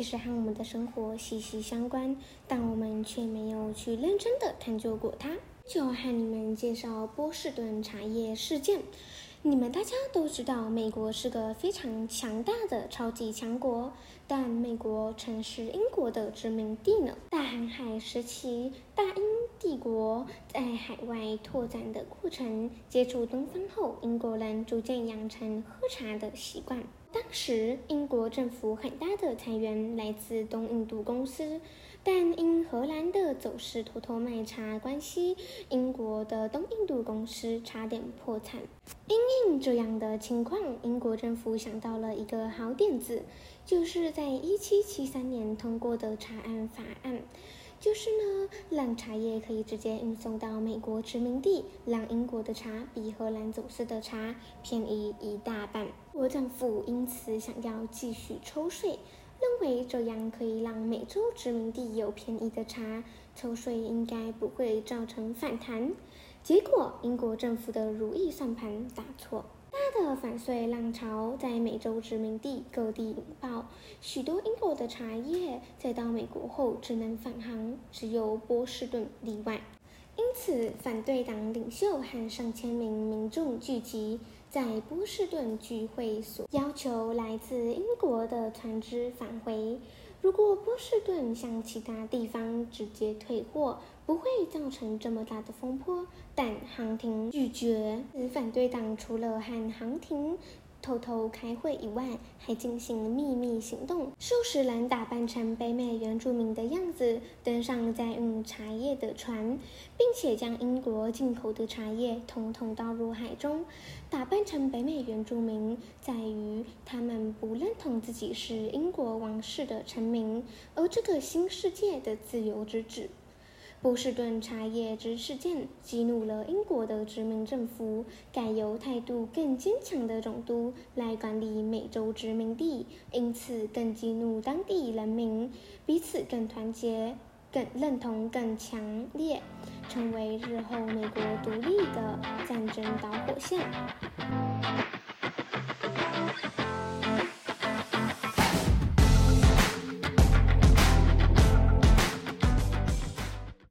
其实和我们的生活息息相关，但我们却没有去认真的探究过它。就和你们介绍波士顿茶叶事件。你们大家都知道，美国是个非常强大的超级强国，但美国曾是英国的殖民地呢。大航海时期，大英帝国在海外拓展的过程，接触东方后，英国人逐渐养成喝茶的习惯。当时，英国政府很大的财源来自东印度公司。但因荷兰的走私偷偷卖茶关系，英国的东印度公司差点破产。因应这样的情况，英国政府想到了一个好点子，就是在一七七三年通过的茶案法案，就是呢，让茶叶可以直接运送到美国殖民地，让英国的茶比荷兰走私的茶便宜一大半。英国政府因此想要继续抽税。认为这样可以让美洲殖民地有便宜的茶，抽税应该不会造成反弹。结果，英国政府的如意算盘打错，大的反税浪潮在美洲殖民地各地引爆，许多英国的茶叶在到美国后只能返航，只有波士顿例外。因此，反对党领袖和上千名民众聚集在波士顿聚会所，要求来自英国的船只返回。如果波士顿向其他地方直接退货，不会造成这么大的风波。但航庭拒绝。反对党除了和航庭。偷偷开会以外，还进行秘密行动。数十人打扮成北美原住民的样子，登上载运茶叶的船，并且将英国进口的茶叶统统倒入海中。打扮成北美原住民，在于他们不认同自己是英国王室的臣民，而这个新世界的自由之子。波士顿茶叶之事件激怒了英国的殖民政府，改由态度更坚强的总督来管理美洲殖民地，因此更激怒当地人民，彼此更团结、更认同、更强烈，成为日后美国独立的战争导火线。